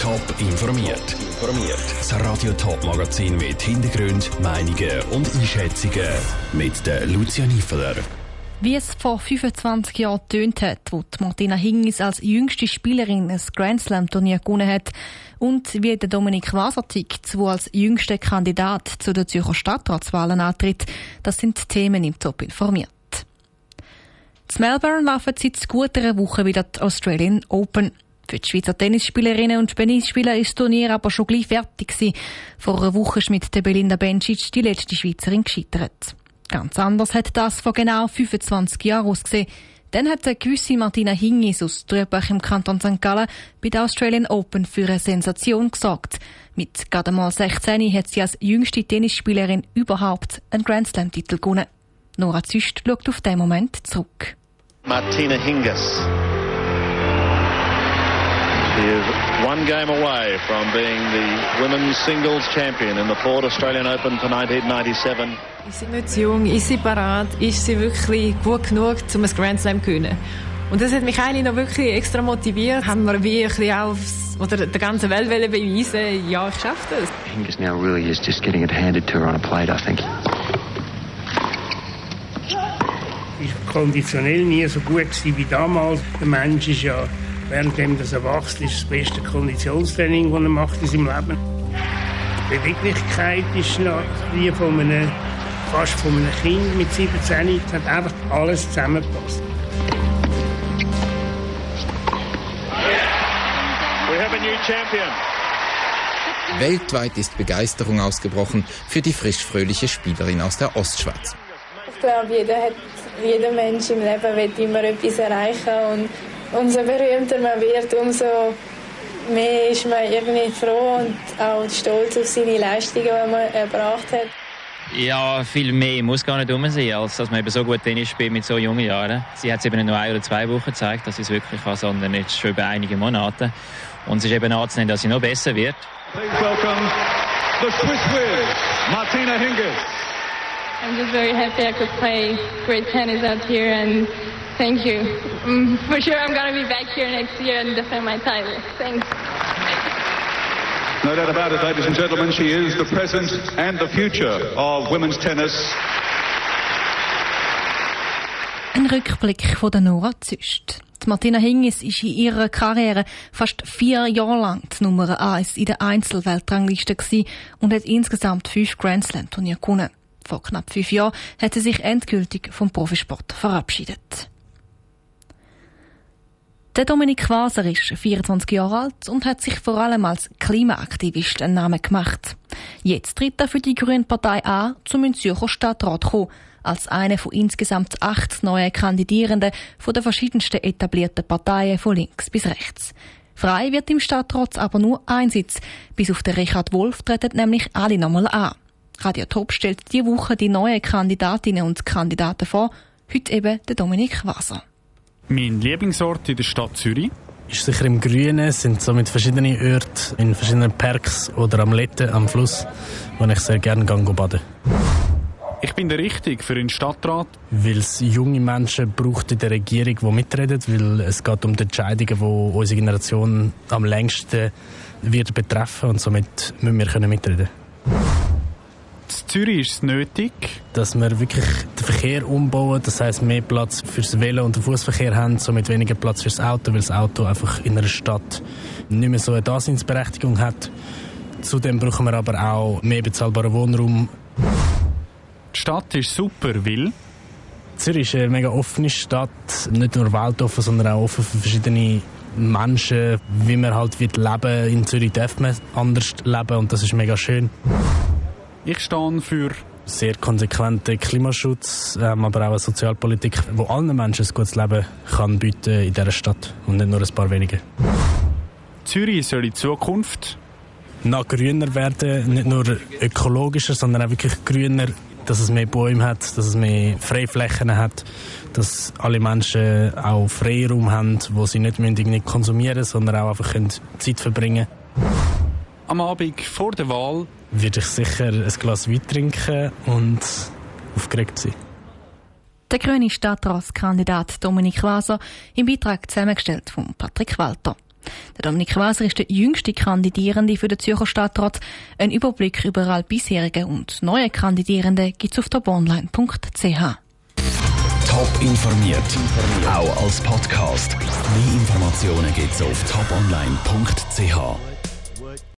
Top informiert. Informiert. Das Radio Top Magazin mit Hintergrund, Meinungen und Einschätzungen mit der Lucia Niefeler. Wie es vor 25 Jahren tönt hat, wo Martina Hingis als jüngste Spielerin ein Grand Slam Turnier gewonnen hat und wie der Dominik Wasertig, der als jüngster Kandidat zu den Zürcher Stadtratswahlen antritt, das sind Themen im Top informiert. In Melbourne laufen seit gut einer Woche wieder die Australian Open. Für die Schweizer Tennisspielerinnen und Tennisspieler ist das Turnier aber schon gleich fertig gewesen. Vor einer Woche ist mit der Belinda Bencic die letzte Schweizerin gescheitert. Ganz anders hat das vor genau 25 Jahren ausgesehen. Dann hat eine gewisse Martina Hingis aus Trübach im Kanton St. Gallen bei der Australian Open für eine Sensation gesorgt. Mit gerade mal 16 hat sie als jüngste Tennisspielerin überhaupt einen Grand Slam-Titel gewonnen. Nora Züst schaut auf den Moment zurück. Martina Hingis is one game away from being the women's singles champion in the Ford Australian Open for 1997. Ist sie nicht zu jung? Ist sie parat? Ist sie wirklich gut genug, um ein Grand Slam zu gewinnen? Und das hat mich eigentlich noch wirklich extra motiviert. Haben wir wie ein bisschen aufs, oder der ganzen Welt beweisen, ja, ich schaffe das. Hingis now really is just getting it handed to her on a plate, I think. Ich war konditionell nie so gut wie damals. Der Mensch ist ja währenddem das erwachsen ist, das beste Konditionstraining, das er macht in seinem Leben. Die Beweglichkeit ist noch die von einem, fast von einem Kind mit 17. Es hat einfach alles zusammengepasst. We have a new champion. Weltweit ist Begeisterung ausgebrochen für die frisch-fröhliche Spielerin aus der Ostschweiz. Ich glaube, jeder, hat, jeder Mensch im Leben will immer etwas erreichen und umso berühmter man wird, umso mehr ist man irgendwie froh und auch stolz auf seine Leistungen, die man erbracht hat. Ja, viel mehr muss gar nicht um sein, als dass man eben so gut Tennis spielt mit so jungen Jahren. Sie hat es eben nicht nur ein oder zwei Wochen gezeigt, dass sie es wirklich kann, sondern jetzt schon über einige Monate. Und es ist eben anzunehmen, dass sie noch besser wird. Please welcome the Swiss Wiz, Martina Hingis. I'm just very happy I could play great tennis out here and thank you. Um, for sure I'm going to be back here next year and defend my title. Thanks. No doubt about it, ladies and gentlemen, she is the present and the future of women's tennis. Ein Rückblick von der Nora Züst. Die Martina Hingis ist in ihrer Karriere fast vier Jahre lang die Nummer 1 in der Einzelweltrangliste und hat insgesamt fünf Grand Slam Turniere gewonnen. Vor knapp fünf Jahren hat sie sich endgültig vom Profisport verabschiedet. Der Dominik Waser ist 24 Jahre alt und hat sich vor allem als Klimaaktivist einen Namen gemacht. Jetzt tritt er für die Grüne Partei an, zum Zürcher Stadtrat kommen, als einer von insgesamt acht neuen Kandidierenden von den verschiedensten etablierten Parteien von links bis rechts. Frei wird im Stadtrat aber nur ein Sitz. Bis auf den Richard Wolf treten nämlich alle nochmal an. Radio Top stellt diese Woche die neuen Kandidatinnen und Kandidaten vor. Heute eben der Dominik Waser. Mein Lieblingsort in der Stadt Zürich ist sicher im Grünen, sind so mit verschiedenen Orten, in verschiedenen Parks oder am Letten, am Fluss, wo ich sehr gerne gehe baden. Ich bin der Richtige für den Stadtrat. Weil es junge Menschen braucht in der Regierung, die mitreden, weil es geht um die Entscheidungen, die unsere Generation am längsten wird betreffen und somit müssen wir können mitreden. In Zürich ist es nötig, dass wir wirklich den Verkehr umbauen, das heißt mehr Platz fürs Velo und den Fußverkehr haben, somit weniger Platz fürs Auto, weil das Auto einfach in einer Stadt nicht mehr so eine Daseinsberechtigung hat. Zudem brauchen wir aber auch mehr bezahlbaren Wohnraum. Die Stadt ist super, weil Zürich ist eine mega offene Stadt, nicht nur weltoffen, sondern auch offen für verschiedene Menschen, wie man halt wird leben. In Zürich darf man anders leben und das ist mega schön. Ich stehe für sehr konsequenten Klimaschutz, ähm, aber auch eine Sozialpolitik, wo allen Menschen ein gutes Leben kann bieten in dieser Stadt und nicht nur ein paar wenige. Zürich soll in Zukunft noch grüner werden, nicht nur ökologischer, sondern auch wirklich grüner, dass es mehr Bäume hat, dass es mehr Freiflächen hat, dass alle Menschen auch Freiraum haben, wo sie nicht irgendwie konsumieren, sondern auch einfach Zeit verbringen können. Am Abend vor der Wahl würde ich sicher ein Glas Wein trinken und aufgeregt sein. Der grüne Stadtratskandidat Dominik Waser im Beitrag zusammengestellt von Patrick Walter. Der Dominik Waser ist der jüngste Kandidierende für den Zürcher Stadtrat. Ein Überblick über alle bisherigen und neue Kandidierende gibt es auf toponline.ch. Top informiert, auch als Podcast. Mehr Informationen gibt es auf toponline.ch.